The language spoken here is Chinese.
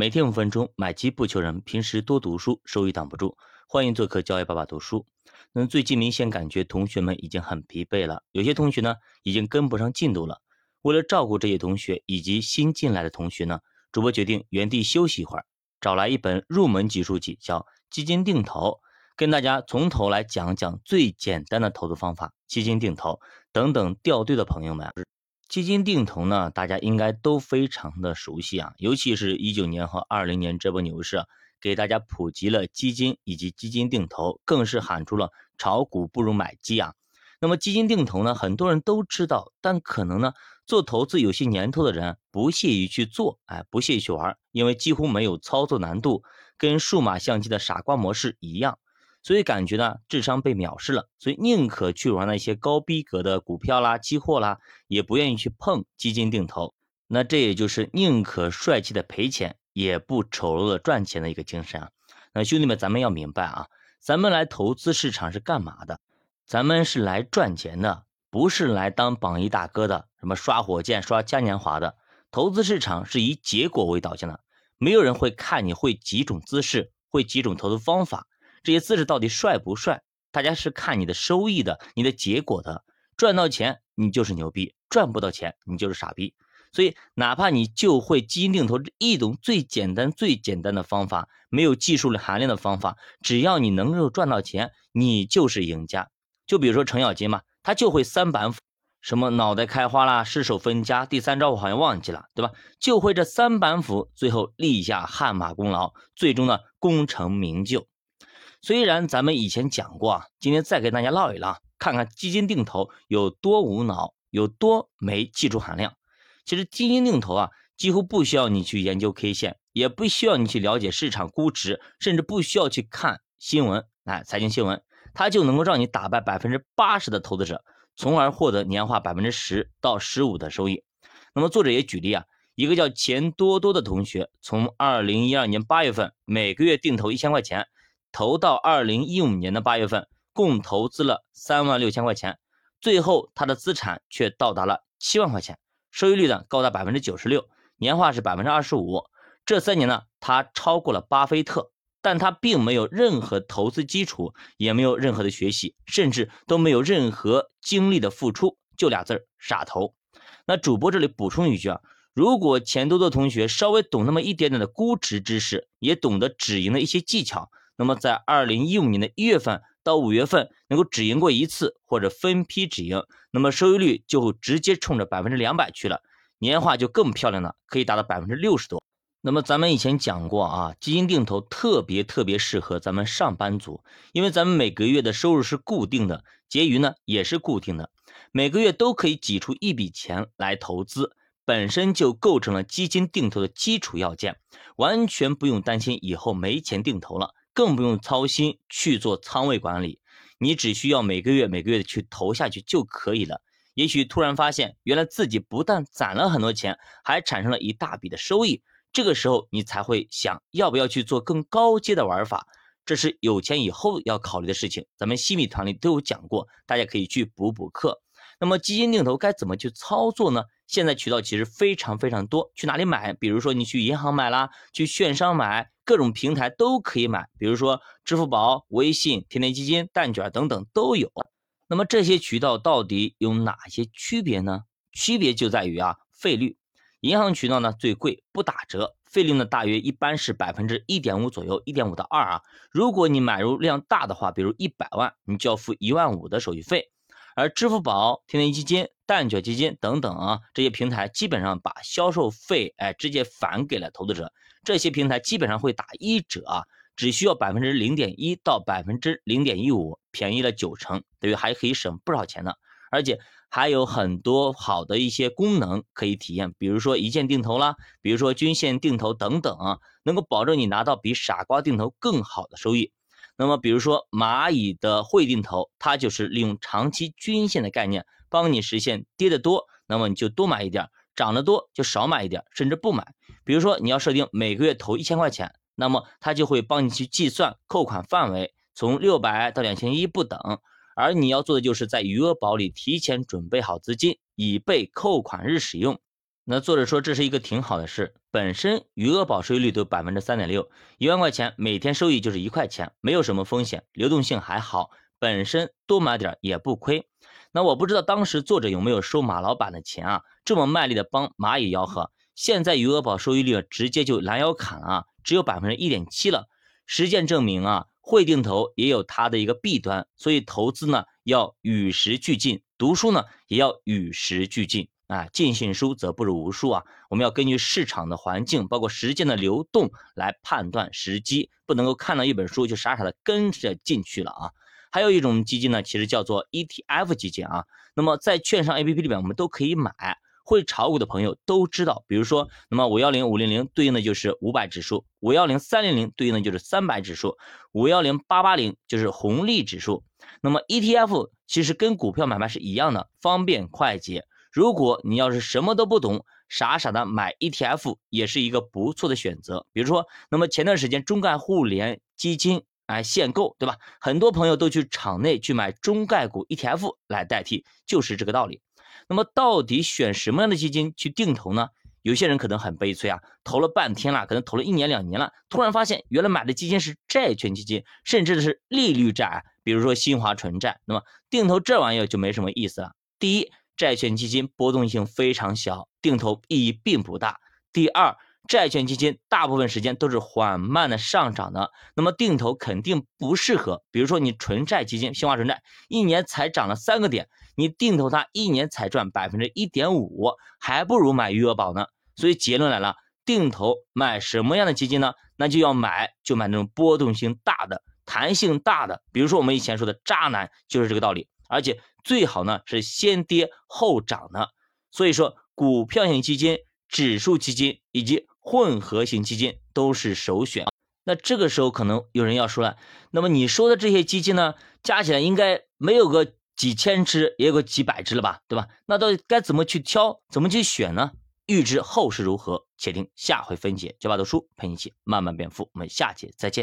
每天五分钟，买基不求人。平时多读书，收益挡不住。欢迎做客教育爸爸读书。那最近明显感觉同学们已经很疲惫了，有些同学呢已经跟不上进度了。为了照顾这些同学以及新进来的同学呢，主播决定原地休息一会儿，找来一本入门级书籍，叫《基金定投》，跟大家从头来讲讲最简单的投资方法——基金定投等等掉队的朋友们。基金定投呢，大家应该都非常的熟悉啊，尤其是一九年和二零年这波牛市，给大家普及了基金以及基金定投，更是喊出了炒股不如买基啊。那么基金定投呢，很多人都知道，但可能呢，做投资有些年头的人不屑于去做，哎，不屑于去玩，因为几乎没有操作难度，跟数码相机的傻瓜模式一样。所以感觉呢，智商被藐视了，所以宁可去玩那些高逼格的股票啦、期货啦，也不愿意去碰基金定投。那这也就是宁可帅气的赔钱，也不丑陋的赚钱的一个精神啊。那兄弟们，咱们要明白啊，咱们来投资市场是干嘛的？咱们是来赚钱的，不是来当榜一大哥的，什么刷火箭、刷嘉年华的。投资市场是以结果为导向的，没有人会看你会几种姿势，会几种投资方法。这些姿势到底帅不帅？大家是看你的收益的，你的结果的。赚到钱你就是牛逼，赚不到钱你就是傻逼。所以，哪怕你就会基金定投这一种最简单、最简单的方法，没有技术含量的方法，只要你能够赚到钱，你就是赢家。就比如说程咬金嘛，他就会三板斧，什么脑袋开花啦，失手分家，第三招我好像忘记了，对吧？就会这三板斧，最后立下汗马功劳，最终呢功成名就。虽然咱们以前讲过啊，今天再给大家唠一唠，看看基金定投有多无脑，有多没技术含量。其实基金定投啊，几乎不需要你去研究 K 线，也不需要你去了解市场估值，甚至不需要去看新闻，哎，财经新闻，它就能够让你打败百分之八十的投资者，从而获得年化百分之十到十五的收益。那么作者也举例啊，一个叫钱多多的同学，从二零一二年八月份每个月定投一千块钱。投到二零一五年的八月份，共投资了三万六千块钱，最后他的资产却到达了七万块钱，收益率呢高达百分之九十六，年化是百分之二十五。这三年呢，他超过了巴菲特，但他并没有任何投资基础，也没有任何的学习，甚至都没有任何精力的付出，就俩字儿傻投。那主播这里补充一句啊，如果钱多多同学稍微懂那么一点点的估值知识，也懂得止盈的一些技巧。那么在二零一五年的一月份到五月份能够止盈过一次或者分批止盈，那么收益率就直接冲着百分之两百去了，年化就更漂亮了，可以达到百分之六十多。那么咱们以前讲过啊，基金定投特别特别适合咱们上班族，因为咱们每个月的收入是固定的，结余呢也是固定的，每个月都可以挤出一笔钱来投资，本身就构成了基金定投的基础要件，完全不用担心以后没钱定投了。更不用操心去做仓位管理，你只需要每个月每个月的去投下去就可以了。也许突然发现，原来自己不但攒了很多钱，还产生了一大笔的收益。这个时候，你才会想要不要去做更高阶的玩法。这是有钱以后要考虑的事情。咱们西米团里都有讲过，大家可以去补补课。那么基金定投该怎么去操作呢？现在渠道其实非常非常多，去哪里买？比如说你去银行买啦，去券商买，各种平台都可以买。比如说支付宝、微信、天天基金、蛋卷等等都有。那么这些渠道到底有哪些区别呢？区别就在于啊，费率。银行渠道呢最贵，不打折，费率呢大约一般是百分之一点五左右，一点五到二啊。如果你买入量大的话，比如一百万，你就要付一万五的手续费。而支付宝、天天基金、蛋卷基金等等啊，这些平台基本上把销售费哎直接返给了投资者。这些平台基本上会打一折啊，只需要百分之零点一到百分之零点一五，便宜了九成，等于还可以省不少钱呢。而且还有很多好的一些功能可以体验，比如说一键定投啦，比如说均线定投等等啊，能够保证你拿到比傻瓜定投更好的收益。那么，比如说蚂蚁的汇定投，它就是利用长期均线的概念，帮你实现跌得多，那么你就多买一点；涨得多就少买一点，甚至不买。比如说你要设定每个月投一千块钱，那么它就会帮你去计算扣款范围，从六百到两千一不等。而你要做的就是在余额宝里提前准备好资金，以备扣款日使用。那作者说这是一个挺好的事，本身余额宝收益率都百分之三点六，一万块钱每天收益就是一块钱，没有什么风险，流动性还好，本身多买点也不亏。那我不知道当时作者有没有收马老板的钱啊？这么卖力的帮蚂蚁吆喝，现在余额宝收益率直接就拦腰砍了啊，只有百分之一点七了。实践证明啊，会定投也有它的一个弊端，所以投资呢要与时俱进，读书呢也要与时俱进。啊，尽信书则不如无书啊！我们要根据市场的环境，包括时间的流动来判断时机，不能够看到一本书就傻傻的跟着进去了啊！还有一种基金呢，其实叫做 ETF 基金啊。那么在券商 APP 里面，我们都可以买。会炒股的朋友都知道，比如说，那么五幺零五零零对应的就是五百指数，五幺零三零零对应的就是三百指数，五幺零八八零就是红利指数。那么 ETF 其实跟股票买卖是一样的，方便快捷。如果你要是什么都不懂，傻傻的买 ETF 也是一个不错的选择。比如说，那么前段时间中概互联基金哎限购，对吧？很多朋友都去场内去买中概股 ETF 来代替，就是这个道理。那么到底选什么样的基金去定投呢？有些人可能很悲催啊，投了半天了，可能投了一年两年了，突然发现原来买的基金是债券基金，甚至是利率债，比如说新华纯债。那么定投这玩意儿就没什么意思了。第一。债券基金波动性非常小，定投意义并不大。第二，债券基金大部分时间都是缓慢的上涨的，那么定投肯定不适合。比如说你纯债基金，新华纯债一年才涨了三个点，你定投它一年才赚百分之一点五，还不如买余额宝呢。所以结论来了，定投买什么样的基金呢？那就要买就买那种波动性大的、弹性大的，比如说我们以前说的渣男就是这个道理。而且最好呢是先跌后涨的，所以说股票型基金、指数基金以及混合型基金都是首选。那这个时候可能有人要说了，那么你说的这些基金呢，加起来应该没有个几千只，也有个几百只了吧，对吧？那到底该怎么去挑，怎么去选呢？预知后事如何，且听下回分解。九把读书陪你一起慢慢变富，我们下节再见。